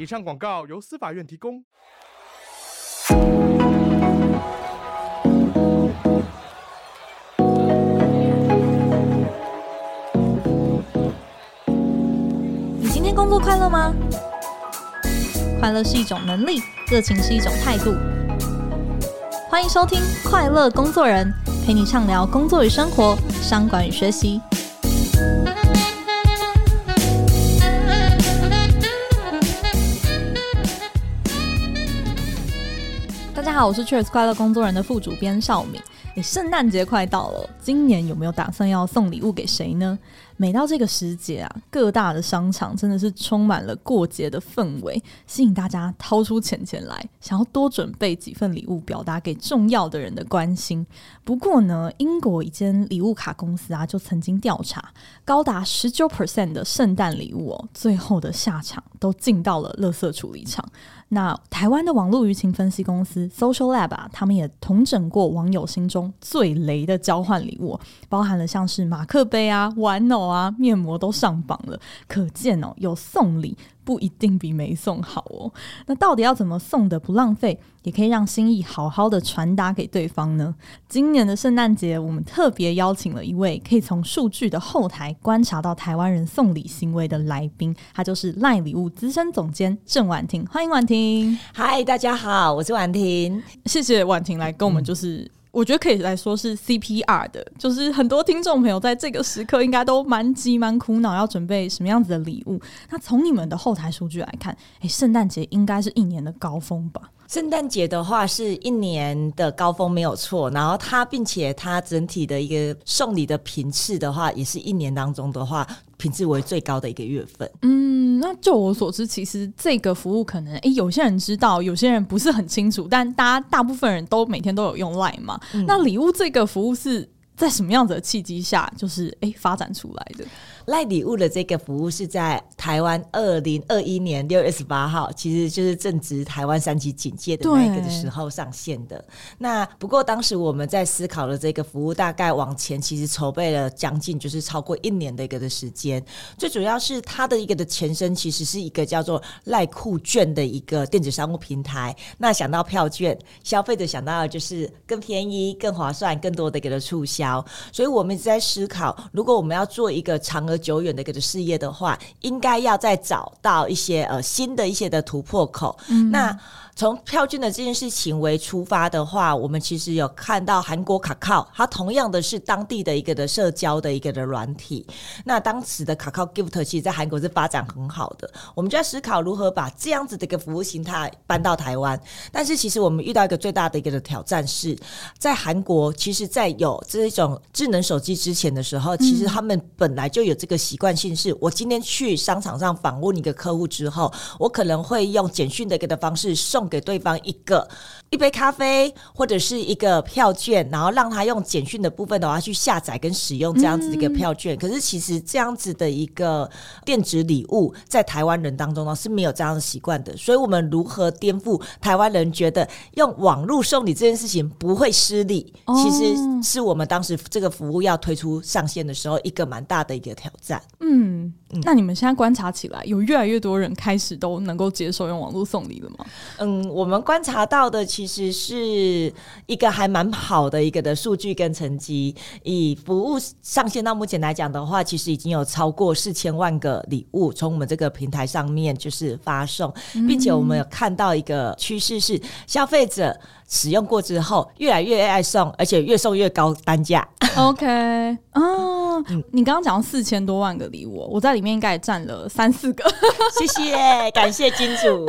以上广告由司法院提供。你今天工作快乐吗？快乐是一种能力，热情是一种态度。欢迎收听《快乐工作人》，陪你畅聊工作与生活、商管与学习。好，我是 Cheers 快乐工作人的副主编邵敏。诶，圣诞节快到了，今年有没有打算要送礼物给谁呢？每到这个时节啊，各大的商场真的是充满了过节的氛围，吸引大家掏出钱钱来，想要多准备几份礼物，表达给重要的人的关心。不过呢，英国一间礼物卡公司啊，就曾经调查，高达十九 percent 的圣诞礼物哦，最后的下场都进到了垃圾处理厂。那台湾的网络舆情分析公司 Social Lab 啊，他们也统整过网友心中最雷的交换礼物，包含了像是马克杯啊、玩偶啊、面膜都上榜了。可见哦，有送礼不一定比没送好哦。那到底要怎么送的不浪费，也可以让心意好好的传达给对方呢？今年的圣诞节，我们特别邀请了一位可以从数据的后台观察到台湾人送礼行为的来宾，他就是 LINE 礼物资深总监郑婉婷。欢迎婉婷。嗨，大家好，我是婉婷。谢谢婉婷来跟我们，就是。我觉得可以来说是 CPR 的，就是很多听众朋友在这个时刻应该都蛮急蛮苦恼，要准备什么样子的礼物。那从你们的后台数据来看，诶，圣诞节应该是一年的高峰吧？圣诞节的话是一年的高峰没有错，然后它并且它整体的一个送礼的频次的话，也是一年当中的话品质为最高的一个月份。嗯，那就我所知，其实这个服务可能诶有些人知道，有些人不是很清楚，但大家大部分人都每天都有用 LINE 嘛。嗯、那礼物这个服务是在什么样子的契机下，就是诶发展出来的？赖礼物的这个服务是在台湾二零二一年六月十八号，其实就是正值台湾三级警戒的那个的时候上线的。那不过当时我们在思考的这个服务，大概往前其实筹备了将近就是超过一年的一个的时间。最主要是它的一个的前身，其实是一个叫做赖酷券的一个电子商务平台。那想到票券，消费者想到的就是更便宜、更划算、更多的一个的促销。所以我们一直在思考，如果我们要做一个长额久远的一个事业的话，应该要再找到一些呃新的一些的突破口。嗯、那从票券的这件事情为出发的话，我们其实有看到韩国卡靠，它同样的是当地的一个的社交的一个的软体。那当时的卡靠 Gift 其实在韩国是发展很好的，我们就在思考如何把这样子的一个服务形态搬到台湾。但是其实我们遇到一个最大的一个的挑战是，在韩国，其实，在有这一种智能手机之前的时候，其实他们本来就有这个习惯性，是我今天去商场上访问一个客户之后，我可能会用简讯的一个的方式送。给对方一个一杯咖啡或者是一个票券，然后让他用简讯的部分的话去下载跟使用这样子的一个票券。嗯、可是其实这样子的一个电子礼物，在台湾人当中呢是没有这样的习惯的。所以，我们如何颠覆台湾人觉得用网络送礼这件事情不会失礼？哦、其实是我们当时这个服务要推出上线的时候一个蛮大的一个挑战。嗯，嗯，那你们现在观察起来，有越来越多人开始都能够接受用网络送礼了吗？嗯。我们观察到的其其实是一个还蛮好的一个的数据跟成绩。以服务上线到目前来讲的话，其实已经有超过四千万个礼物从我们这个平台上面就是发送，并且我们有看到一个趋势是消费者。使用过之后，越来越爱送，而且越送越高单价。OK，哦，嗯、你刚刚讲四千多万个礼物，我在里面应该也占了三四个。谢谢，感谢金主。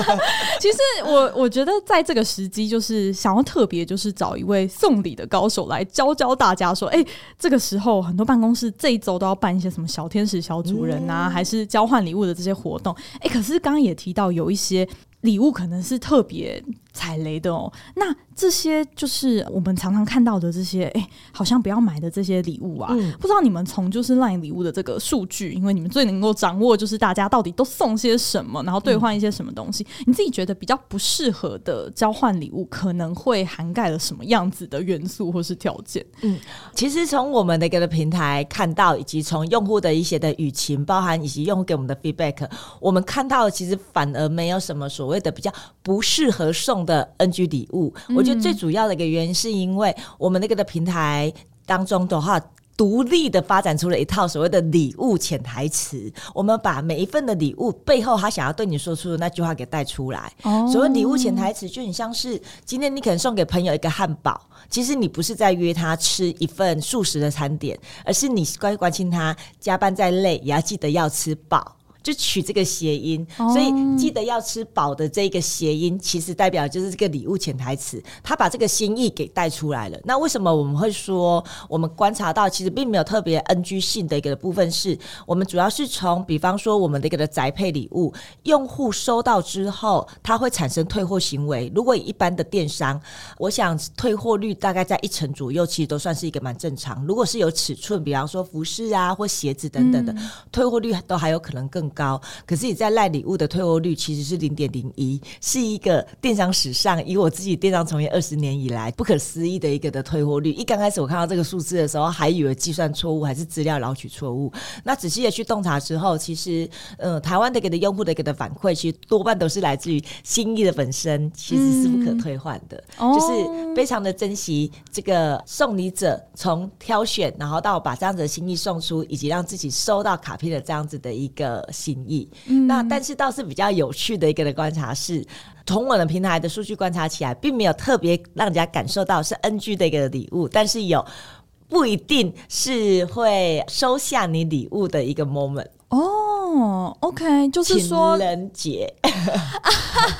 其实我我觉得在这个时机，就是想要特别就是找一位送礼的高手来教教大家，说，哎、欸，这个时候很多办公室这一周都要办一些什么小天使、小主人啊，嗯、还是交换礼物的这些活动。哎、欸，可是刚刚也提到有一些。礼物可能是特别踩雷的哦。那这些就是我们常常看到的这些，哎，好像不要买的这些礼物啊。嗯、不知道你们从就是 LINE 礼物的这个数据，因为你们最能够掌握就是大家到底都送些什么，然后兑换一些什么东西。嗯、你自己觉得比较不适合的交换礼物，可能会涵盖了什么样子的元素或是条件？嗯，其实从我们的一个平台看到，以及从用户的一些的语情，包含以及用户给我们的 feedback，我们看到的其实反而没有什么所谓的比较不适合送的 NG 礼物。嗯、我觉得最主要的一个原因是因为我们那个的平台当中的话。独立的发展出了一套所谓的礼物潜台词，我们把每一份的礼物背后他想要对你说出的那句话给带出来。哦，所谓礼物潜台词就很像是今天你可能送给朋友一个汉堡，其实你不是在约他吃一份素食的餐点，而是你关关心他加班再累也要记得要吃饱。就取这个谐音，所以记得要吃饱的这个谐音，其实代表就是这个礼物潜台词，他把这个心意给带出来了。那为什么我们会说，我们观察到其实并没有特别 NG 性的一个部分是，我们主要是从比方说我们的一个的宅配礼物，用户收到之后，它会产生退货行为。如果以一般的电商，我想退货率大概在一成左右，其实都算是一个蛮正常。如果是有尺寸，比方说服饰啊或鞋子等等的，嗯、退货率都还有可能更高，可是你在赖礼物的退货率其实是零点零一，是一个电商史上以我自己电商从业二十年以来不可思议的一个的退货率。一刚开始我看到这个数字的时候，还以为计算错误还是资料捞取错误。那仔细的去洞察之后，其实呃，台湾的给的用户的给的反馈，其实多半都是来自于心意的本身，其实是不可退换的，嗯、就是非常的珍惜这个送礼者从挑选，然后到把这样子的心意送出，以及让自己收到卡片的这样子的一个心意。嗯、那但是倒是比较有趣的一个的观察是，从我的平台的数据观察起来，并没有特别让人家感受到是 NG 的一个礼物，但是有不一定是会收下你礼物的一个 moment 哦。OK，就是说情人节，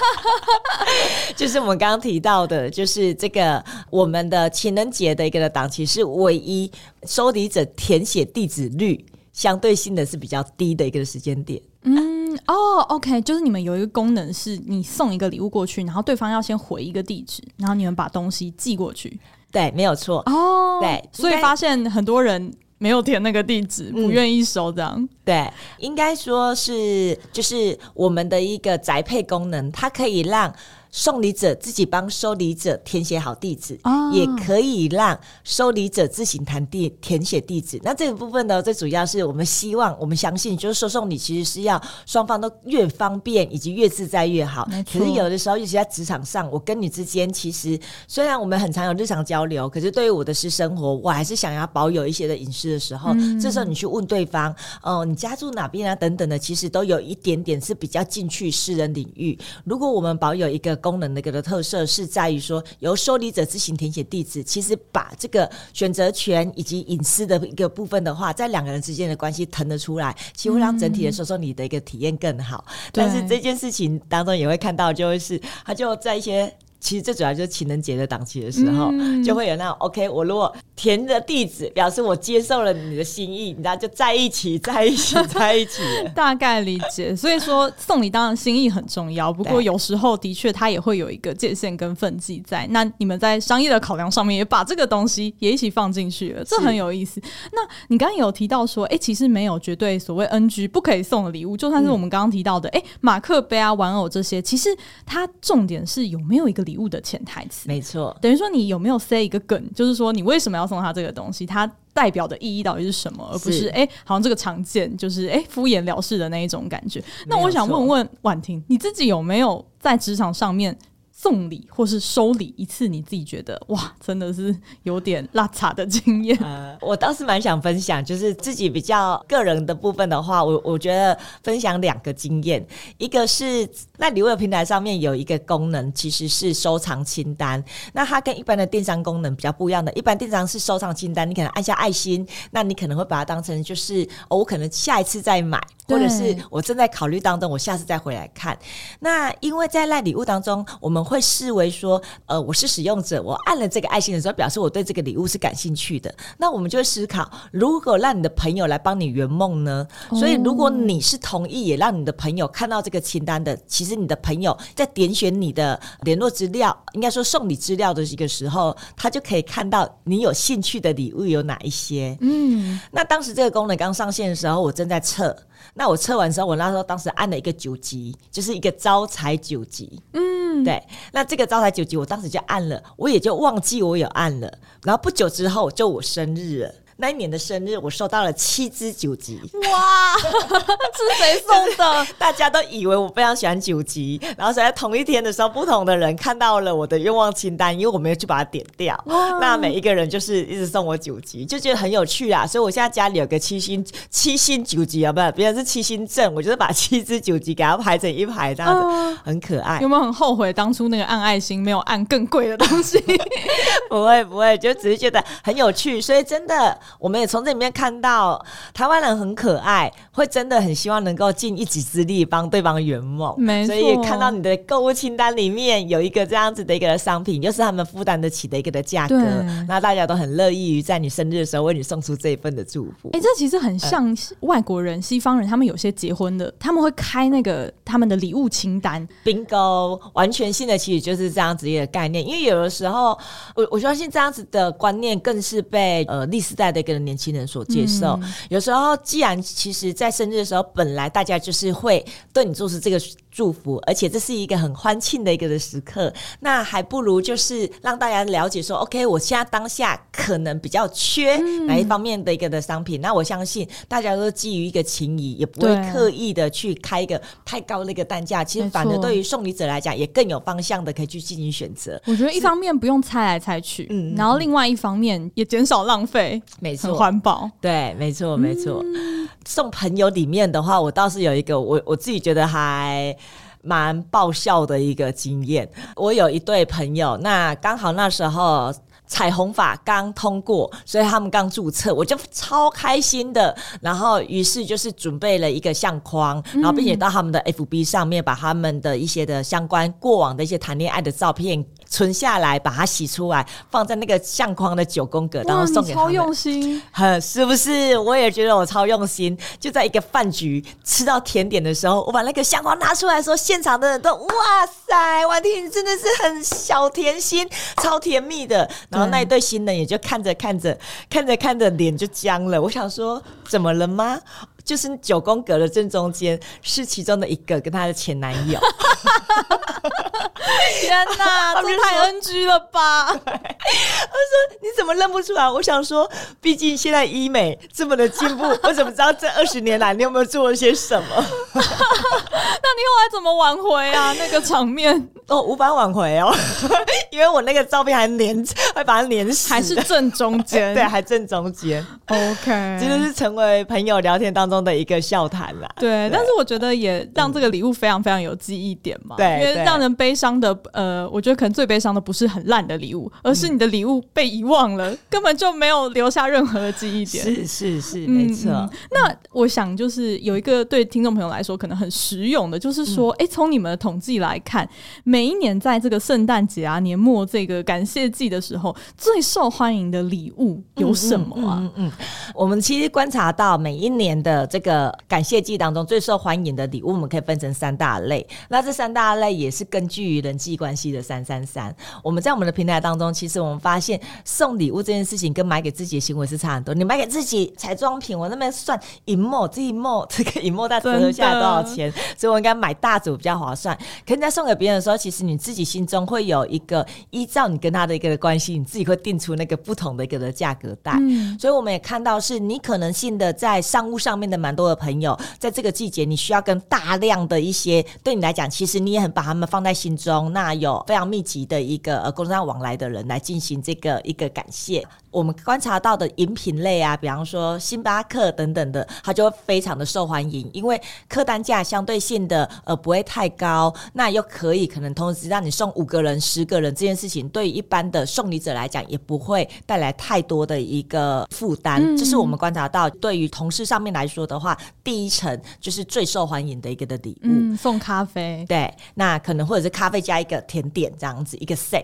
就是我们刚刚提到的，就是这个我们的情人节的一个的档期是唯一收礼者填写地址率相对性的是比较低的一个时间点。嗯哦，OK，就是你们有一个功能，是你送一个礼物过去，然后对方要先回一个地址，然后你们把东西寄过去。对，没有错。哦，对，所以发现很多人没有填那个地址，不愿意收这样。嗯，对，应该说是就是我们的一个宅配功能，它可以让。送礼者自己帮收礼者填写好地址，哦、也可以让收礼者自行填地填写地址。那这个部分呢，最主要是我们希望，我们相信，就是说送礼其实是要双方都越方便以及越自在越好。可是有的时候，尤其在职场上，我跟你之间，其实虽然我们很常有日常交流，可是对于我的私生活，我还是想要保有一些的隐私的时候，嗯、这时候你去问对方，哦、呃，你家住哪边啊？等等的，其实都有一点点是比较进去私人领域。如果我们保有一个功能的一个的特色是在于说，由受理者自行填写地址，其实把这个选择权以及隐私的一个部分的话，在两个人之间的关系腾得出来，其实会让整体的收送礼的一个体验更好。嗯、但是这件事情当中也会看到，就会是他就在一些。其实最主要就是情人节的档期的时候，嗯、就会有那种 OK，我如果填的地址表示我接受了你的心意，你知道就在一起，在一起，在一起。大概理解。所以说送礼当然心意很重要，不过有时候的确它也会有一个界限跟分际在。那你们在商业的考量上面也把这个东西也一起放进去了，这很有意思。那你刚刚有提到说，哎、欸，其实没有绝对所谓 NG 不可以送的礼物，就算是我们刚刚提到的，哎、嗯，马克杯啊、玩偶这些，其实它重点是有没有一个礼。礼物的潜台词，没错，等于说你有没有塞一个梗，就是说你为什么要送他这个东西，它代表的意义到底是什么，而不是哎、欸，好像这个常见就是哎、欸、敷衍了事的那一种感觉。那我想问问婉婷，你自己有没有在职场上面？送礼或是收礼一次，你自己觉得哇，真的是有点拉差的经验。呃，我倒是蛮想分享，就是自己比较个人的部分的话，我我觉得分享两个经验，一个是那礼物的平台上面有一个功能，其实是收藏清单。那它跟一般的电商功能比较不一样的，一般电商是收藏清单，你可能按下爱心，那你可能会把它当成就是哦，我可能下一次再买，或者是我正在考虑当中，我下次再回来看。那因为在赖礼物当中，我们会视为说，呃，我是使用者，我按了这个爱心的时候，表示我对这个礼物是感兴趣的。那我们就会思考，如果让你的朋友来帮你圆梦呢？哦、所以，如果你是同意，也让你的朋友看到这个清单的，其实你的朋友在点选你的联络资料，应该说送你资料的一个时候，他就可以看到你有兴趣的礼物有哪一些。嗯，那当时这个功能刚上线的时候，我正在测。那我测完之后，我那时候当时按了一个九级，就是一个招财九级。嗯，对。那这个招财九级，我当时就按了，我也就忘记我有按了。然后不久之后，就我生日了。那一年的生日，我收到了七支九级，哇，是谁送的？大家都以为我非常喜欢九级，然后在同一天的时候，不同的人看到了我的愿望清单，因为我没有去把它点掉。那每一个人就是一直送我九级，就觉得很有趣啊。所以我现在家里有个七星七星九级啊，不是，别人是七星阵，我就是把七支九级给它排成一排，这样子、呃、很可爱。有没有很后悔当初那个按爱心没有按更贵的东西？不会不会，就只是觉得很有趣，所以真的。我们也从这里面看到台湾人很可爱，会真的很希望能够尽一己之力帮对方圆梦。没错，所以看到你的购物清单里面有一个这样子的一个商品，又是他们负担得起的一个的价格，那大家都很乐意于在你生日的时候为你送出这一份的祝福。哎、欸，这其实很像外国人、呃、西方人，他们有些结婚的，他们会开那个他们的礼物清单，bingo，完全性的其实就是这样子一个概念。因为有的时候，我我相信这样子的观念更是被呃历史代的。给年轻人所接受，嗯、有时候既然其实，在生日的时候，本来大家就是会对你做出这个。祝福，而且这是一个很欢庆的一个的时刻，那还不如就是让大家了解说，OK，我现在当下可能比较缺哪一方面的一个的商品，嗯、那我相信大家都基于一个情谊，也不会刻意的去开一个太高的一个单价，其实反而对于送礼者来讲，也更有方向的可以去进行选择。我觉得一方面不用猜来猜去，嗯，然后另外一方面也减少浪费，没错，很环保，对，没错，没错。嗯、送朋友里面的话，我倒是有一个，我我自己觉得还。蛮爆笑的一个经验。我有一对朋友，那刚好那时候彩虹法刚通过，所以他们刚注册，我就超开心的。然后于是就是准备了一个相框，然后并且到他们的 FB 上面把他们的一些的相关过往的一些谈恋爱的照片。存下来，把它洗出来，放在那个相框的九宫格，然后送给他们。超用心，是不是？我也觉得我超用心。就在一个饭局吃到甜点的时候，我把那个相框拿出来说，现场的人都哇塞，婉婷你真的是很小甜心，超甜蜜的。然后那一对新人也就看着看着，看着看着脸就僵了。我想说，怎么了吗？就是九宫格的正中间是其中的一个跟她的前男友。天哪，这太 NG 了吧！他说：“你怎么认不出来？”我想说，毕竟现在医美这么的进步，我怎么知道这二十年来你有没有做了些什么？那你后来怎么挽回啊？那个场面哦，无法挽回哦，因为我那个照片还连，还把它连死，还是正中间，对，还正中间。OK，这就是成为朋友聊天当中的一个笑谈啦。对，但是我觉得也让这个礼物非常非常有记忆点嘛。对，因为让人悲伤的，呃，我觉得可能最悲伤的不是很烂的礼物，而是你的礼物被遗忘了，根本就没有留下任何的记忆点。是是是，没错。那我想就是有一个对听众朋友来说可能很实用的，就是说，哎，从你们的统计来看，每一年在这个圣诞节啊、年末这个感谢季的时候，最受欢迎的礼物有什么啊？嗯嗯，我们其实观察到每一年的这个感谢季当中，最受欢迎的礼物，我们可以分成三大类。那这三大类也是根据于人际关系的三三三。我们在我们的平台当中，其实我们发现送礼物这件事情跟买给自己的行为是差很多。你买给自己彩妆品，我那边算一模这一模这个一模大折合下来多少钱？所以我应该买大组比较划算。可是在送给别人的时候，其实你自己心中会有一个依照你跟他的一个关系，你自己会定出那个不同的一个的价格带。嗯、所以我们也看到，是你可能性的在商务上面的蛮多的朋友，在这个季节你需要跟大量的一些对你来讲，其实你也很把他们放在心中，那有非常密集的一个呃工作上往来的人来进行这个一个感谢。我们观察到的饮品类啊，比方说星巴克等等的，它就会非常的受欢迎，因为客单价相对性的呃不会太高，那又可以可能同时让你送五个人、十个人这件事情，对于一般的送礼者来讲，也不会带来太多的一个负担。嗯、这是我们观察到，对于同事上面来说的话，第一层就是最受欢迎的一个的礼物，嗯，送咖啡，对，那可能或者是咖啡加一个甜点这样子一个 set。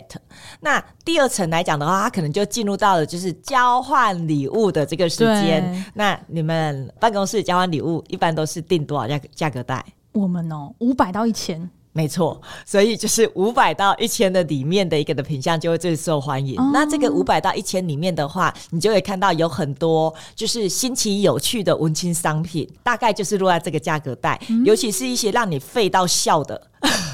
那第二层来讲的话，它可能就进入到了就是交换礼物的这个时间。那你们办公室交换礼物一般都是定多少价价格带？我们哦，五百到一千。没错，所以就是五百到一千的里面的一个的品相就会最受欢迎。哦、那这个五百到一千里面的话，你就会看到有很多就是新奇有趣的文青商品，大概就是落在这个价格带，嗯、尤其是一些让你废到笑的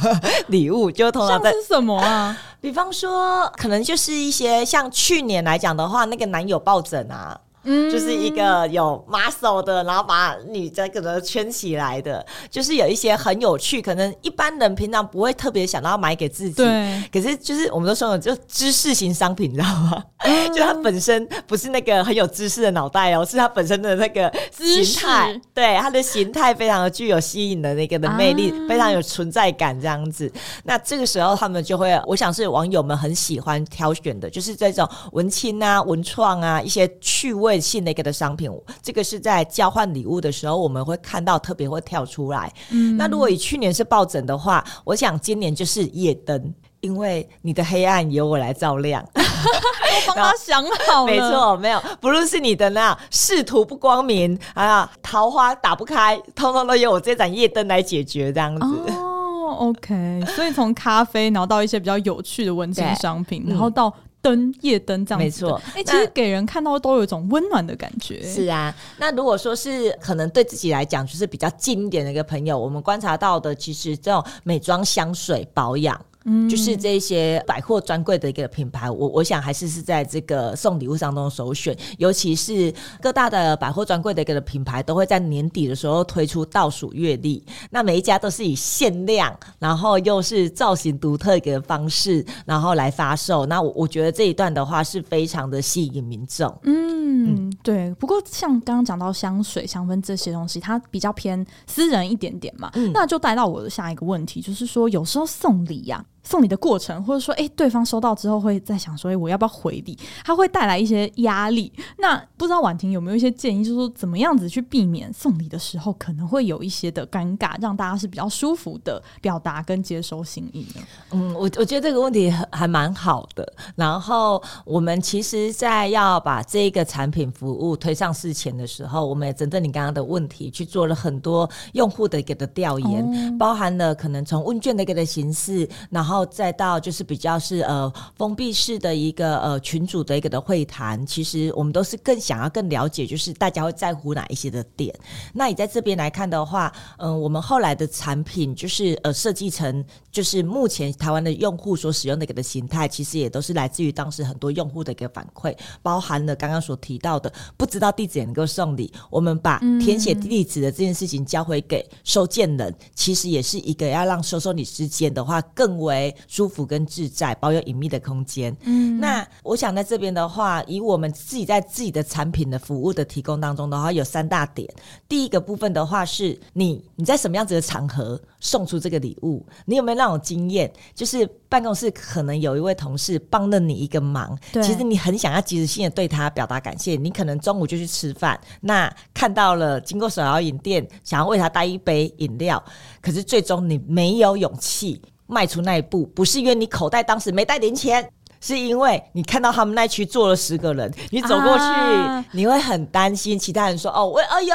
礼物，就通常在是什么啊？比方说，可能就是一些像去年来讲的话，那个男友抱枕啊。嗯，就是一个有 muscle 的，然后把你这个圈起来的，就是有一些很有趣，可能一般人平常不会特别想到要买给自己。对。可是就是我们都说了，就知识型商品，你知道吗？嗯、就它本身不是那个很有知识的脑袋哦，是它本身的那个形态。对，它的形态非常的具有吸引的那个的魅力，啊、非常有存在感这样子。那这个时候他们就会，我想是网友们很喜欢挑选的，就是这种文青啊、文创啊一些趣味。性的一个的商品，这个是在交换礼物的时候，我们会看到特别会跳出来。嗯，那如果以去年是抱枕的话，我想今年就是夜灯，因为你的黑暗由我来照亮。我帮他想好了，没错，没有，不论是你的那仕途不光明啊，桃花打不开，通通都由我这盏夜灯来解决，这样子。哦，OK，所以从咖啡，然后到一些比较有趣的文青商品，然后到。灯夜灯这样子，没错。哎、欸，其实给人看到都有一种温暖的感觉。是啊，那如果说是可能对自己来讲就是比较近一点的一个朋友，我们观察到的，其实这种美妆、香水、保养。嗯，就是这些百货专柜的一个品牌，我我想还是是在这个送礼物当中首选，尤其是各大的百货专柜的一个品牌都会在年底的时候推出倒数月历，那每一家都是以限量，然后又是造型独特的方式，然后来发售。那我我觉得这一段的话是非常的吸引民众。嗯，嗯对。不过像刚刚讲到香水、香氛这些东西，它比较偏私人一点点嘛，嗯、那就带到我的下一个问题，就是说有时候送礼呀、啊。送礼的过程，或者说，哎，对方收到之后会在想说，哎，我要不要回礼？他会带来一些压力。那不知道婉婷有没有一些建议，就是说怎么样子去避免送礼的时候可能会有一些的尴尬，让大家是比较舒服的表达跟接收心意呢？嗯，我我觉得这个问题还还蛮好的。然后我们其实，在要把这个产品服务推上市前的时候，我们也针对你刚刚的问题去做了很多用户的一个的调研，哦、包含了可能从问卷的一个的形式，然后。然后再到就是比较是呃封闭式的一个呃群组的一个的会谈，其实我们都是更想要更了解，就是大家会在乎哪一些的点。那你在这边来看的话，嗯、我们后来的产品就是呃设计成就是目前台湾的用户所使用的一个的形态，其实也都是来自于当时很多用户的一个反馈，包含了刚刚所提到的不知道地址也能够送礼，我们把填写地址的这件事情交回给收件人，其实也是一个要让收收礼之间的话更为。舒服跟自在，保有隐秘的空间。嗯，那我想在这边的话，以我们自己在自己的产品的服务的提供当中的话，有三大点。第一个部分的话，是你你在什么样子的场合送出这个礼物？你有没有那种经验？就是办公室可能有一位同事帮了你一个忙，其实你很想要及时性的对他表达感谢。你可能中午就去吃饭，那看到了经过手摇饮店，想要为他带一杯饮料，可是最终你没有勇气。迈出那一步，不是因为你口袋当时没带零钱，是因为你看到他们那区坐了十个人，你走过去，啊、你会很担心其他人说：“哦，为哎呦，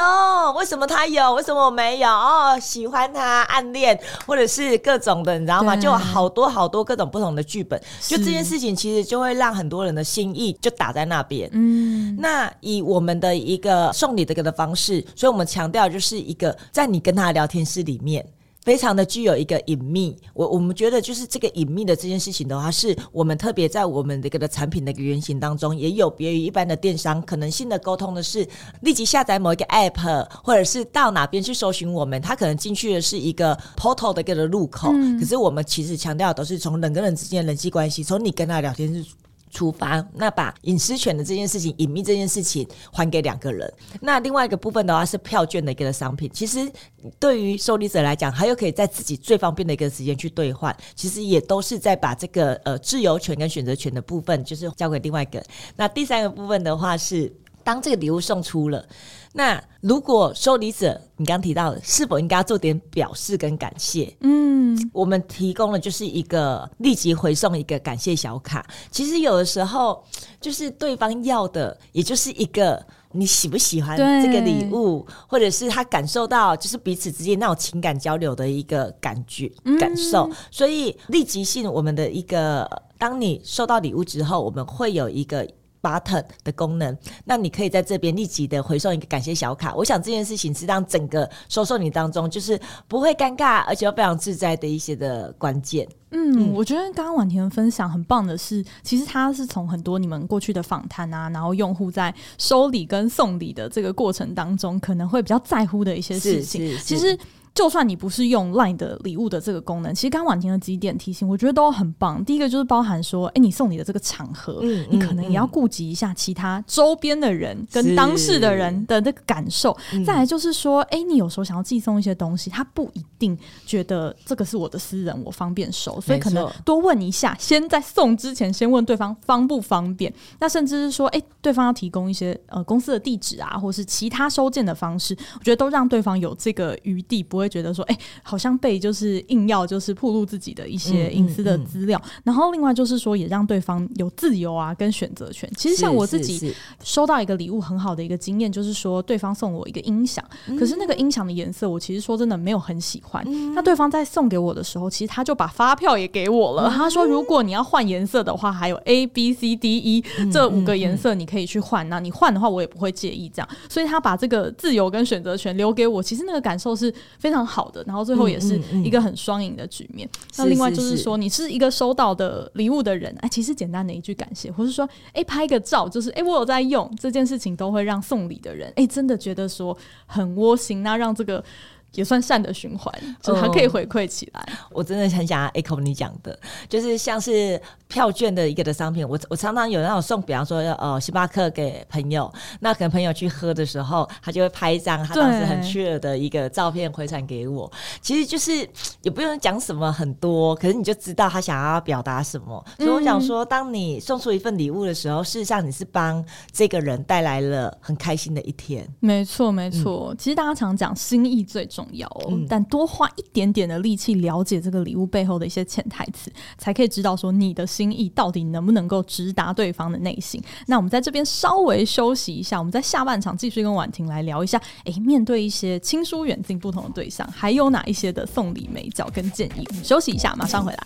为什么他有，为什么我没有？哦，喜欢他，暗恋，或者是各种的，你知道吗？就好多好多各种不同的剧本，就这件事情其实就会让很多人的心意就打在那边。嗯，那以我们的一个送礼的一个的方式，所以我们强调就是一个在你跟他的聊天室里面。非常的具有一个隐秘，我我们觉得就是这个隐秘的这件事情的话，是我们特别在我们这个的产品的一个原型当中，也有别于一般的电商可能性的沟通的是立即下载某一个 app，或者是到哪边去搜寻我们，他可能进去的是一个 portal 的一个的入口，嗯、可是我们其实强调的都是从人跟人之间的人际关系，从你跟他聊天是。出发，那把隐私权的这件事情、隐秘这件事情还给两个人。那另外一个部分的话是票券的一个商品，其实对于受理者来讲，他又可以在自己最方便的一个时间去兑换，其实也都是在把这个呃自由权跟选择权的部分，就是交给另外一个。那第三个部分的话是，当这个礼物送出了。那如果收礼者，你刚刚提到的，是否应该要做点表示跟感谢？嗯，我们提供了就是一个立即回送一个感谢小卡。其实有的时候，就是对方要的，也就是一个你喜不喜欢这个礼物，或者是他感受到就是彼此之间那种情感交流的一个感觉、感受。嗯、所以立即性，我们的一个，当你收到礼物之后，我们会有一个。Button 的功能，那你可以在这边立即的回送一个感谢小卡。我想这件事情是让整个收受你当中就是不会尴尬，而且又非常自在的一些的关键。嗯，嗯，我觉得刚刚婉婷的分享很棒的是，其实他是从很多你们过去的访谈啊，然后用户在收礼跟送礼的这个过程当中，可能会比较在乎的一些事情，其实。就算你不是用 LINE 的礼物的这个功能，其实刚婉婷的几点提醒，我觉得都很棒。第一个就是包含说，哎、欸，你送你的这个场合，嗯、你可能也要顾及一下其他周边的人跟当事的人的那个感受。再来就是说，哎、欸，你有时候想要寄送一些东西，他不一定觉得这个是我的私人，我方便收，所以可能多问一下，先在送之前先问对方方不方便。那甚至是说，哎、欸，对方要提供一些呃公司的地址啊，或是其他收件的方式，我觉得都让对方有这个余地，不会觉得说，哎、欸，好像被就是硬要就是暴露自己的一些隐私的资料。嗯嗯嗯、然后另外就是说，也让对方有自由啊跟选择权。其实像我自己收到一个礼物很好的一个经验，就是说对方送我一个音响，嗯、可是那个音响的颜色我其实说真的没有很喜欢。嗯、那对方在送给我的时候，其实他就把发票也给我了。嗯、他说，如果你要换颜色的话，还有 A B C D E、嗯、这五个颜色你可以去换。那你换的话，我也不会介意这样。所以他把这个自由跟选择权留给我，其实那个感受是非常好。的，然后最后也是一个很双赢的局面。嗯嗯嗯、那另外就是说，你是一个收到的礼物的人，哎，其实简单的一句感谢，或是说，哎，拍个照，就是哎，我有在用这件事情，都会让送礼的人，哎，真的觉得说很窝心。那让这个。也算善的循环，就还可以回馈起来。Oh, 我真的很想要 echo 你讲的，就是像是票券的一个的商品。我我常常有那种送，比方说呃星巴克给朋友，那可能朋友去喝的时候，他就会拍一张他当时很 chill 的一个照片回传给我。其实就是也不用讲什么很多，可是你就知道他想要表达什么。所以我想说，当你送出一份礼物的时候，事实上你是帮这个人带来了很开心的一天。没错，没错。嗯、其实大家常讲心意最重要。重要哦，但多花一点点的力气了解这个礼物背后的一些潜台词，才可以知道说你的心意到底能不能够直达对方的内心。那我们在这边稍微休息一下，我们在下半场继续跟婉婷来聊一下。诶，面对一些亲疏远近不同的对象，还有哪一些的送礼美角跟建议？休息一下，马上回来。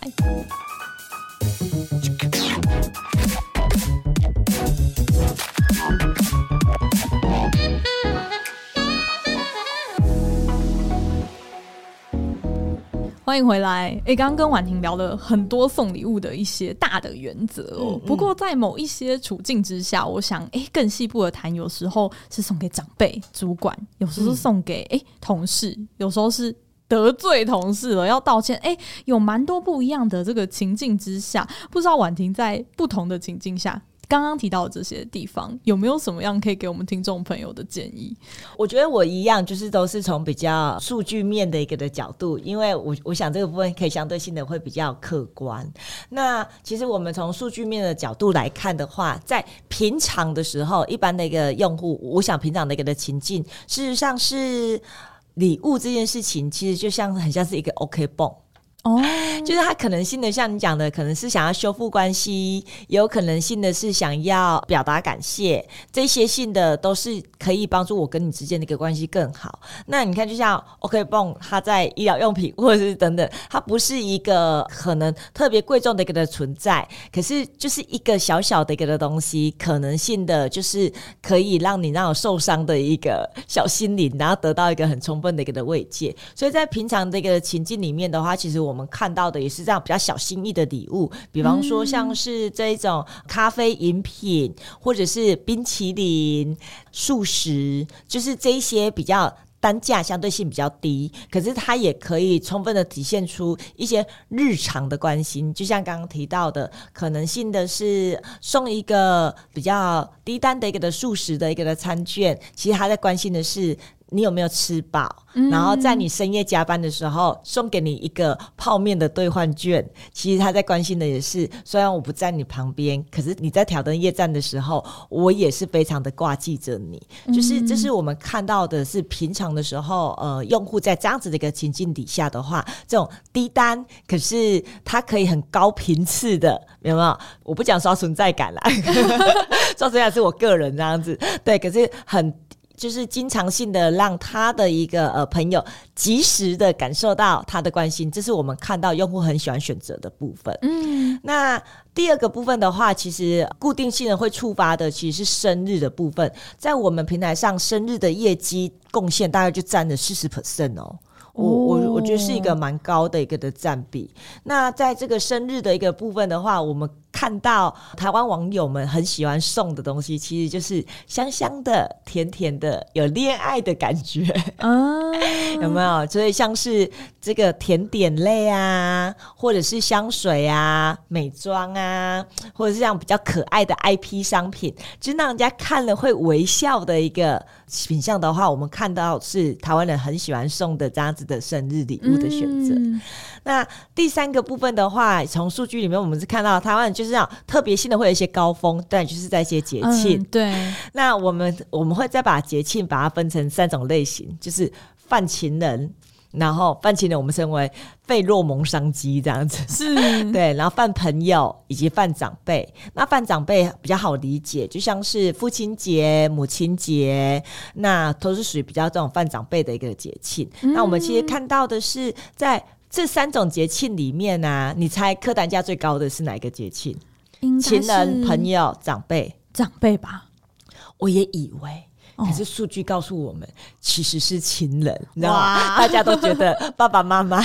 欢迎回来。诶，刚刚跟婉婷聊了很多送礼物的一些大的原则哦。嗯嗯、不过在某一些处境之下，我想，诶，更细部的谈，有时候是送给长辈、主管，有时候是送给诶同事，有时候是得罪同事了要道歉。诶，有蛮多不一样的这个情境之下，不知道婉婷在不同的情境下。刚刚提到的这些地方，有没有什么样可以给我们听众朋友的建议？我觉得我一样，就是都是从比较数据面的一个的角度，因为我我想这个部分可以相对性的会比较客观。那其实我们从数据面的角度来看的话，在平常的时候，一般的一个用户，我想平常的一个的情境，事实上是礼物这件事情，其实就像很像是一个 OK 绷。哦，就是他可能性的，像你讲的，可能是想要修复关系，也有可能性的是想要表达感谢，这些性的都是可以帮助我跟你之间的一个关系更好。那你看，就像 OK 绷，它在医疗用品或者是等等，它不是一个可能特别贵重的一个的存在，可是就是一个小小的一个的东西，可能性的就是可以让你那种受伤的一个小心灵，然后得到一个很充分的一个的慰藉。所以在平常的一个情境里面的话，其实我。我们看到的也是这样比较小心翼的礼物，比方说像是这一种咖啡饮品，或者是冰淇淋、素食，就是这一些比较单价相对性比较低，可是它也可以充分的体现出一些日常的关心，就像刚刚提到的，可能性的是送一个比较低单的一个的素食的一个的餐券，其实他在关心的是。你有没有吃饱？然后在你深夜加班的时候，送给你一个泡面的兑换券。其实他在关心的也是，虽然我不在你旁边，可是你在挑灯夜战的时候，我也是非常的挂记着你。就是这是我们看到的是平常的时候，呃，用户在这样子的一个情境底下的话，这种低单，可是它可以很高频次的，有没有？我不讲刷存在感啦，刷存在感是我个人这样子，对，可是很。就是经常性的让他的一个呃朋友及时的感受到他的关心，这是我们看到用户很喜欢选择的部分。嗯，那第二个部分的话，其实固定性的会触发的其实是生日的部分，在我们平台上，生日的业绩贡献大概就占了四十 percent 哦。我我我觉得是一个蛮高的一个的占比。那在这个生日的一个部分的话，我们看到台湾网友们很喜欢送的东西，其实就是香香的、甜甜的、有恋爱的感觉 啊，有没有？所以像是这个甜点类啊，或者是香水啊、美妆啊，或者是这样比较可爱的 IP 商品，就让人家看了会微笑的一个品相的话，我们看到是台湾人很喜欢送的这样子的生日礼物的选择。嗯、那第三个部分的话，从数据里面我们是看到台湾就是这样特别性的会有一些高峰，但就是在一些节庆、嗯。对，那我们我们会再把节庆把它分成三种类型，就是泛情人，然后泛情人我们称为费洛蒙商机这样子，是 对，然后泛朋友以及泛长辈。那泛长辈比较好理解，就像是父亲节、母亲节，那都是属于比较这种泛长辈的一个节庆。嗯、那我们其实看到的是，在这三种节庆里面呢、啊，你猜客单价最高的是哪一个节庆？情人、朋友、长辈、长辈吧。我也以为。可是数据告诉我们，其实是情人，你知道吗？大家都觉得爸爸妈妈，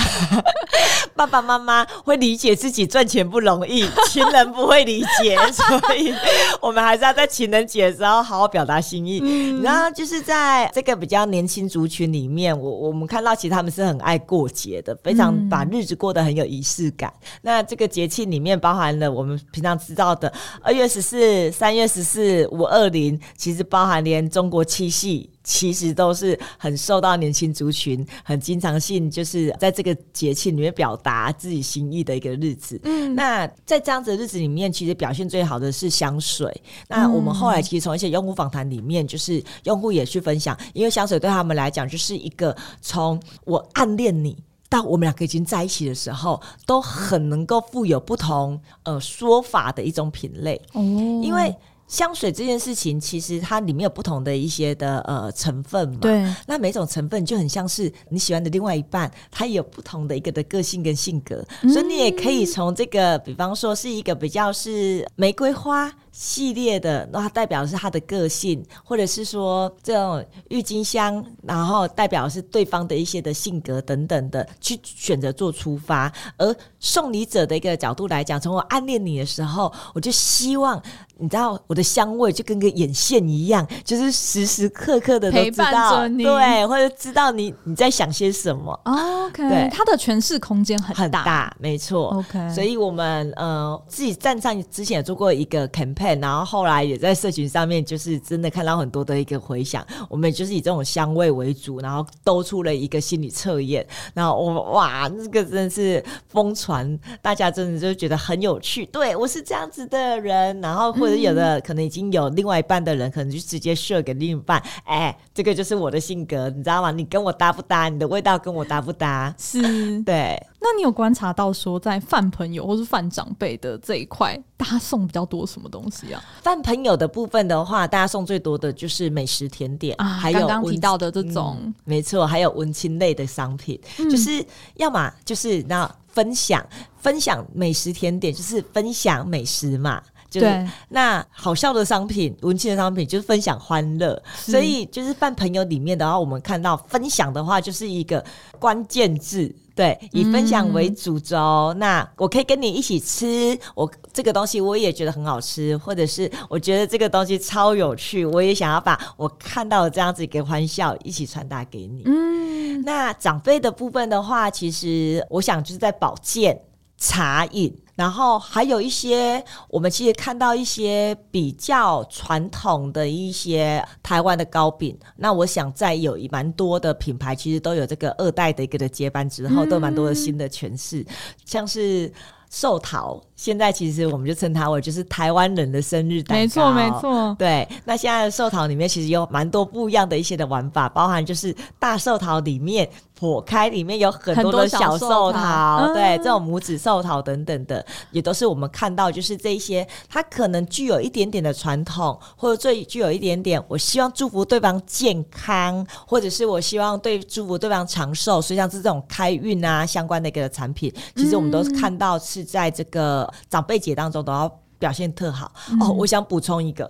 爸爸妈妈会理解自己赚钱不容易，情人不会理解，所以我们还是要在情人节的时候好好表达心意。嗯、然后就是在这个比较年轻族群里面，我我们看到其实他们是很爱过节的，非常把日子过得很有仪式感。嗯、那这个节庆里面包含了我们平常知道的二月十四、三月十四、五二零，其实包含连中国。七夕其实都是很受到年轻族群很经常性，就是在这个节庆里面表达自己心意的一个日子。嗯，那在这样子的日子里面，其实表现最好的是香水。那我们后来其实从一些用户访谈里面，就是用户也去分享，因为香水对他们来讲，就是一个从我暗恋你到我们两个已经在一起的时候，都很能够富有不同呃说法的一种品类。哦，因为。香水这件事情，其实它里面有不同的一些的呃成分嘛。对。那每种成分就很像是你喜欢的另外一半，它也有不同的一个的个性跟性格，嗯、所以你也可以从这个，比方说是一个比较是玫瑰花系列的，那它代表的是他的个性，或者是说这种郁金香，然后代表的是对方的一些的性格等等的，去选择做出发。而送礼者的一个角度来讲，从我暗恋你的时候，我就希望。你知道我的香味就跟个眼线一样，就是时时刻刻的都知道，对，或者知道你你在想些什么。OK，对，它的诠释空间很大，很大，没错。OK，所以我们呃自己站上之前也做过一个 campaign，然后后来也在社群上面就是真的看到很多的一个回响。我们就是以这种香味为主，然后兜出了一个心理测验，然后我哇，这个真的是疯传，大家真的就觉得很有趣。对，我是这样子的人，然后或者。有的可能已经有另外一半的人，可能就直接 share 给另一半。哎、欸，这个就是我的性格，你知道吗？你跟我搭不搭？你的味道跟我搭不搭？是，对。那你有观察到说，在饭朋友或是饭长辈的这一块，大家送比较多什么东西啊？饭朋友的部分的话，大家送最多的就是美食甜点啊，还有刚刚提到的这种，嗯、没错，还有文青类的商品，嗯、就是要么就是那分享分享美食甜点，就是分享美食嘛。就是、对，那好笑的商品、文青的商品就是分享欢乐，所以就是泛朋友里面的话，我们看到分享的话就是一个关键字，对，以分享为主轴。嗯、那我可以跟你一起吃，我这个东西我也觉得很好吃，或者是我觉得这个东西超有趣，我也想要把我看到的这样子一个欢笑一起传达给你。嗯，那长辈的部分的话，其实我想就是在保健、茶饮。然后还有一些，我们其实看到一些比较传统的一些台湾的糕饼。那我想在有一蛮多的品牌，其实都有这个二代的一个的接班之后，都蛮多的新的诠释，像是寿桃。现在其实我们就称它为就是台湾人的生日蛋糕，没错没错。对，那现在的寿桃里面其实有蛮多不一样的一些的玩法，包含就是大寿桃里面剖开里面有很多的小寿桃，桃对，这种拇指寿桃等等的，也都是我们看到就是这一些，它可能具有一点点的传统，或者最具有一点点，我希望祝福对方健康，或者是我希望对祝福对方长寿，所以像是这种开运啊相关的一个产品，其实我们都看到是在这个。长辈节当中都要表现特好、嗯、哦。我想补充一个，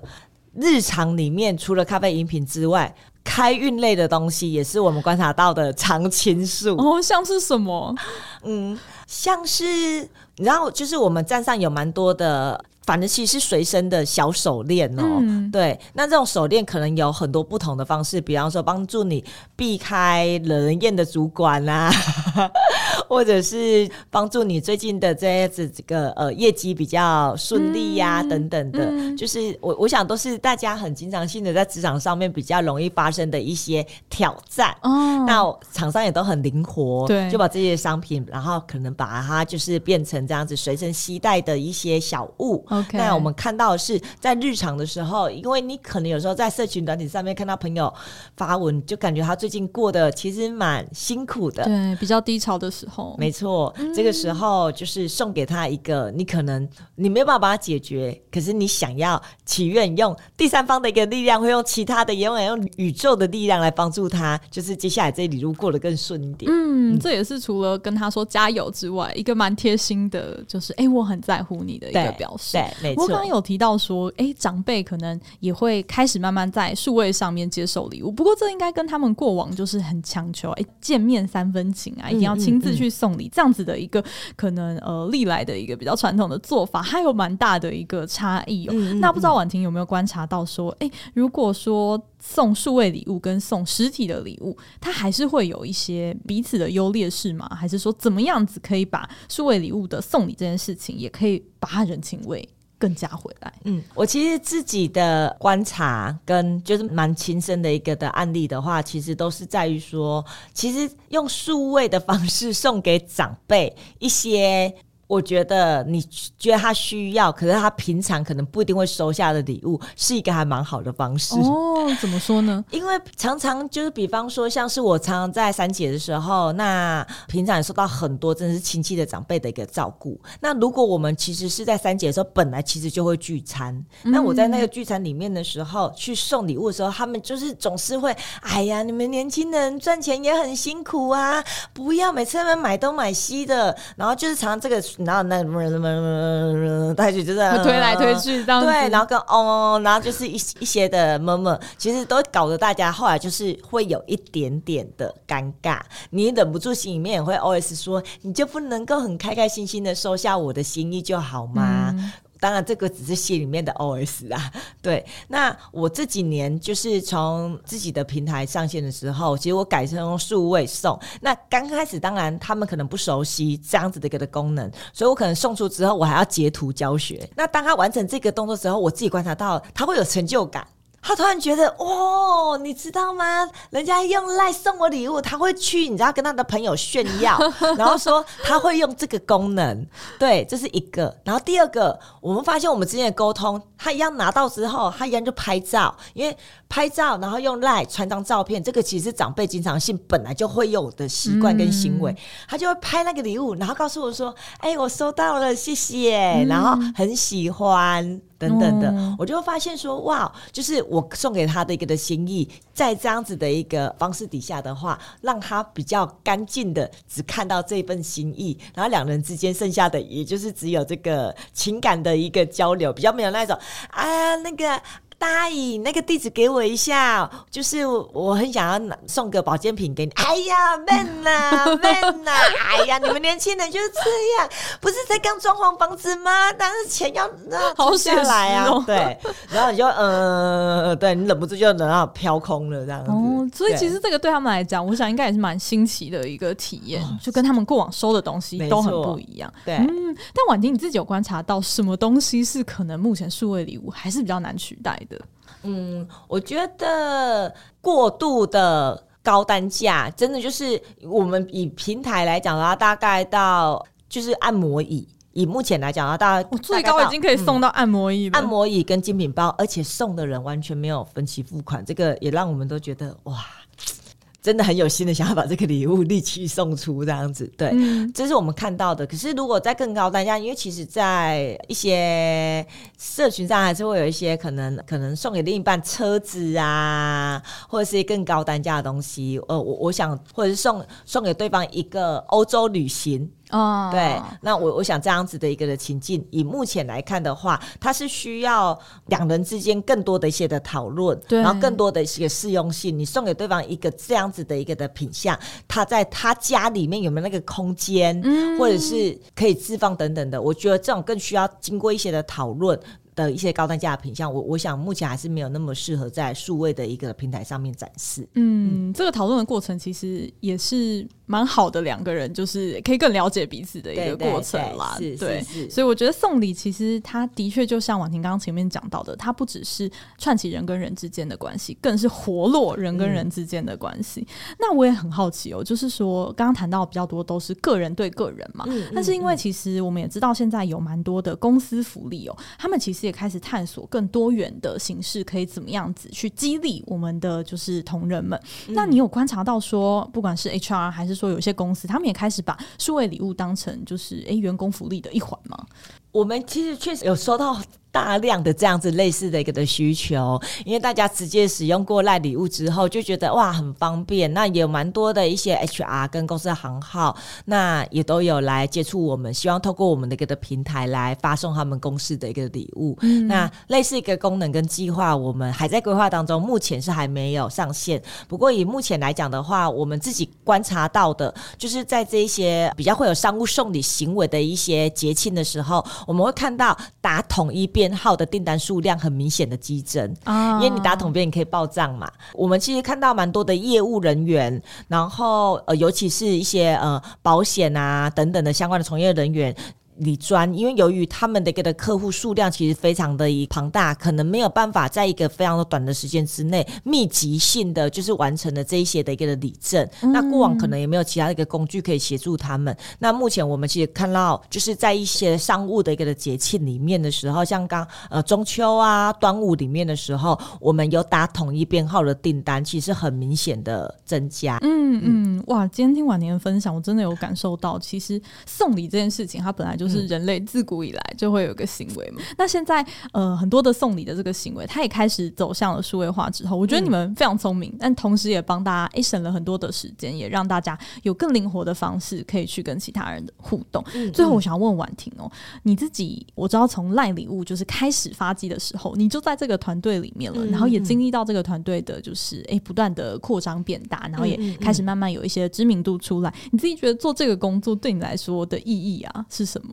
日常里面除了咖啡饮品之外，开运类的东西也是我们观察到的常青树哦。像是什么？嗯，像是然后就是我们站上有蛮多的。反正其实是随身的小手链哦，嗯、对，那这种手链可能有很多不同的方式，比方说帮助你避开惹人厌的主管啊，或者是帮助你最近的这样子这个呃业绩比较顺利呀、啊嗯、等等的，嗯、就是我我想都是大家很经常性的在职场上面比较容易发生的一些挑战。哦，那厂商也都很灵活，对，就把这些商品，然后可能把它就是变成这样子随身携带的一些小物。Okay. 那我们看到的是在日常的时候，因为你可能有时候在社群软体上面看到朋友发文，就感觉他最近过得其实蛮辛苦的，对，比较低潮的时候，没错，嗯、这个时候就是送给他一个，你可能你没有办法把它解决，可是你想要祈愿用第三方的一个力量，会用其他的，也会用宇宙的力量来帮助他，就是接下来这一里路过得更顺一点。嗯，嗯这也是除了跟他说加油之外，一个蛮贴心的，就是哎、欸，我很在乎你的一个表示。对，没错。我刚刚有提到说，哎、欸，长辈可能也会开始慢慢在数位上面接受礼物。不过，这应该跟他们过往就是很强求，哎、欸，见面三分情啊，一定要亲自去送礼，这样子的一个可能呃历来的一个比较传统的做法，还有蛮大的一个差异哦。那不知道婉婷有没有观察到说，哎、欸，如果说送数位礼物跟送实体的礼物，它还是会有一些彼此的优劣势吗？还是说怎么样子可以把数位礼物的送礼这件事情，也可以把它人情味更加回来。嗯，我其实自己的观察跟就是蛮亲身的一个的案例的话，其实都是在于说，其实用数位的方式送给长辈一些。我觉得你觉得他需要，可是他平常可能不一定会收下的礼物，是一个还蛮好的方式。哦，怎么说呢？因为常常就是，比方说，像是我常常在三姐的时候，那平常也受到很多真的是亲戚的长辈的一个照顾。那如果我们其实是在三姐的时候，本来其实就会聚餐，嗯、那我在那个聚餐里面的时候去送礼物的时候，他们就是总是会，哎呀，你们年轻人赚钱也很辛苦啊，不要每次他们买东买西的，然后就是常常这个。然后那什么什么什么，他就就在推来推去，这样对，然后跟哦，然后就是一一些的么么，其实都搞得大家后来就是会有一点点的尴尬，你忍不住心里面也会 OS 说，你就不能够很开开心心的收下我的心意就好吗？嗯当然，这个只是戏里面的 OS 啊。对，那我这几年就是从自己的平台上线的时候，其实我改成用数位送。那刚开始，当然他们可能不熟悉这样子的一个的功能，所以我可能送出之后，我还要截图教学。那当他完成这个动作之后，我自己观察到他会有成就感。他突然觉得，哦，你知道吗？人家用赖送我礼物，他会去，你知道，跟他的朋友炫耀，然后说他会用这个功能。对，这是一个。然后第二个，我们发现我们之间的沟通，他一样拿到之后，他一样就拍照，因为拍照，然后用赖传张照片，这个其实是长辈经常性本来就会有的习惯跟行为，嗯、他就会拍那个礼物，然后告诉我说：“哎，我收到了，谢谢。”然后很喜欢。等等的，嗯、我就会发现说，哇，就是我送给他的一个的心意，在这样子的一个方式底下的话，让他比较干净的只看到这份心意，然后两人之间剩下的也就是只有这个情感的一个交流，比较没有那种啊那个。大阿姨，那个地址给我一下，就是我很想要送个保健品给你。哎呀，man 呐，man 呐，哎呀，你们年轻人就是这样，不是才刚装潢房子吗？但是钱要那好下来啊，哦、对，然后你就呃，对你忍不住就能要飘空了这样子。哦，所以其实这个对他们来讲，我想应该也是蛮新奇的一个体验，哦、就跟他们过往收的东西都很不一样。对，嗯，但婉婷你自己有观察到什么东西是可能目前数位礼物还是比较难取代的？嗯，我觉得过度的高单价，真的就是我们以平台来讲的话，大概到就是按摩椅，以目前来讲的话，大概我最高已经可以送到按摩椅了，嗯，按摩椅跟精品包，而且送的人完全没有分期付款，这个也让我们都觉得哇。真的很有心的想要把这个礼物立即送出这样子，对，嗯、这是我们看到的。可是如果在更高单价，因为其实，在一些社群上还是会有一些可能，可能送给另一半车子啊，或者是更高单价的东西。呃，我我想，或者是送送给对方一个欧洲旅行。哦，对，那我我想这样子的一个的情境，以目前来看的话，它是需要两人之间更多的一些的讨论，对，然后更多的一些适用性。你送给对方一个这样子的一个的品相，他在他家里面有没有那个空间，嗯，或者是可以置放等等的，我觉得这种更需要经过一些的讨论。的一些高单价的品相，我我想目前还是没有那么适合在数位的一个平台上面展示。嗯，嗯，这个讨论的过程其实也是蛮好的，两个人就是可以更了解彼此的一个过程啦。对。所以我觉得送礼其实它的确就像婉婷刚刚前面讲到的，它不只是串起人跟人之间的关系，更是活络人跟人之间的关系。嗯、那我也很好奇哦，就是说刚刚谈到比较多都是个人对个人嘛，嗯、但是因为其实我们也知道现在有蛮多的公司福利哦，他们其实。也开始探索更多元的形式，可以怎么样子去激励我们的就是同仁们。嗯、那你有观察到说，不管是 HR 还是说有些公司，他们也开始把数位礼物当成就是诶员工福利的一环嘛？我们其实确实有收到。大量的这样子类似的一个的需求，因为大家直接使用过赖礼物之后，就觉得哇很方便。那也有蛮多的一些 HR 跟公司的行号，那也都有来接触我们，希望透过我们的一个的平台来发送他们公司的一个礼物。嗯、那类似一个功能跟计划，我们还在规划当中，目前是还没有上线。不过以目前来讲的话，我们自己观察到的，就是在这一些比较会有商务送礼行为的一些节庆的时候，我们会看到打统一编号的订单数量很明显的激增啊，因为你打统编你可以报账嘛。我们其实看到蛮多的业务人员，然后呃，尤其是一些呃保险啊等等的相关的从业人员。理专，因为由于他们的一个的客户数量其实非常的庞大，可能没有办法在一个非常的短的时间之内密集性的就是完成了这一些的一个的理证。嗯、那过往可能也没有其他的一个工具可以协助他们。那目前我们其实看到，就是在一些商务的一个的节庆里面的时候，像刚呃中秋啊、端午里面的时候，我们有打统一编号的订单，其实很明显的增加。嗯嗯，哇！今天听婉婷的分享，我真的有感受到，其实送礼这件事情，它本来就是。是人类自古以来就会有个行为嘛？那现在呃很多的送礼的这个行为，它也开始走向了数位化之后，我觉得你们非常聪明，嗯、但同时也帮大家诶、欸、省了很多的时间，也让大家有更灵活的方式可以去跟其他人的互动。嗯、最后我想要问婉婷哦，你自己我知道从赖礼物就是开始发迹的时候，你就在这个团队里面了，然后也经历到这个团队的就是诶、欸、不断的扩张变大，然后也开始慢慢有一些知名度出来。你自己觉得做这个工作对你来说的意义啊是什么？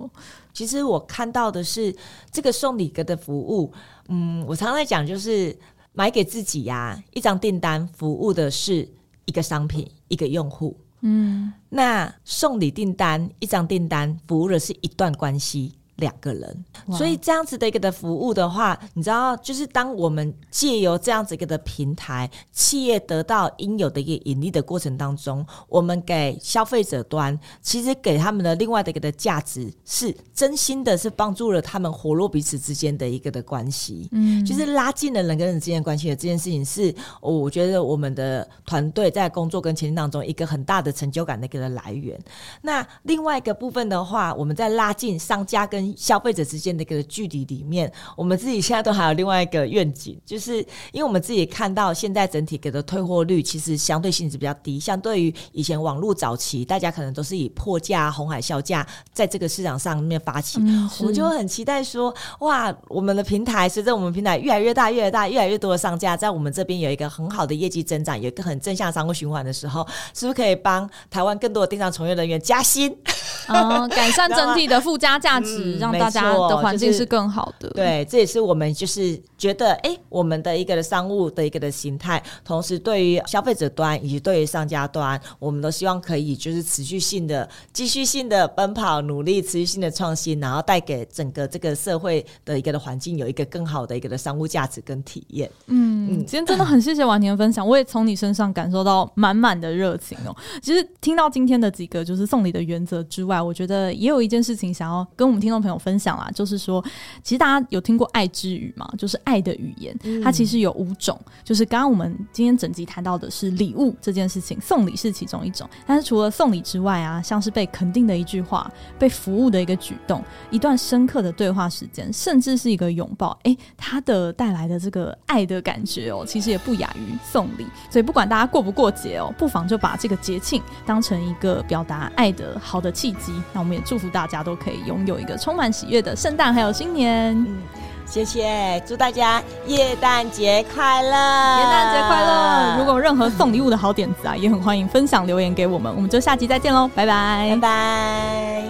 其实我看到的是这个送礼格的服务，嗯，我常常在讲，就是买给自己呀、啊，一张订单服务的是一个商品，一个用户，嗯，那送礼订单一张订单服务的是一段关系。两个人，所以这样子的一个的服务的话，你知道，就是当我们借由这样子一个的平台，企业得到应有的一个盈利的过程当中，我们给消费者端其实给他们的另外的一个的价值是真心的，是帮助了他们活络彼此之间的一个的关系，嗯，就是拉近了人跟人之间的关系的这件事情是，我觉得我们的团队在工作跟前进当中一个很大的成就感的一个的来源。那另外一个部分的话，我们在拉近商家跟跟消费者之间的一个距离里面，我们自己现在都还有另外一个愿景，就是因为我们自己看到现在整体给的退货率其实相对性质比较低，相对于以前网络早期，大家可能都是以破价、红海销价在这个市场上面发起，嗯、我们就很期待说，哇，我们的平台随着我们平台越来越大、越来越大、越来越多的商家在我们这边有一个很好的业绩增长，有一个很正向商务循环的时候，是不是可以帮台湾更多的电商从业人员加薪？哦，改善 整体的附加价值，嗯、让大家的环境是更好的。就是、对，这也是我们就是觉得，哎、欸，我们的一个的商务的一个的形态，同时对于消费者端以及对于商家端，我们都希望可以就是持续性的、继续性的奔跑、努力，持续性的创新，然后带给整个这个社会的一个的环境有一个更好的一个的商务价值跟体验。嗯，嗯，今天真的很谢谢婉婷的分享，我也从你身上感受到满满的热情哦。其实听到今天的几个就是送礼的原则之外，我觉得也有一件事情想要跟我们听众朋友分享啦，就是说，其实大家有听过爱之语吗？就是爱的语言，它其实有五种。就是刚刚我们今天整集谈到的是礼物这件事情，送礼是其中一种。但是除了送礼之外啊，像是被肯定的一句话、被服务的一个举动、一段深刻的对话时间，甚至是一个拥抱，哎，它的带来的这个爱的感觉哦，其实也不亚于送礼。所以不管大家过不过节哦，不妨就把这个节庆当成一个表达爱的好的契机。那我们也祝福大家都可以拥有一个充满喜悦的圣诞还有新年。嗯，谢谢，祝大家耶诞节快乐！耶诞节快乐！如果有任何送礼物的好点子啊，也很欢迎分享留言给我们。我们就下期再见喽，拜拜，拜拜。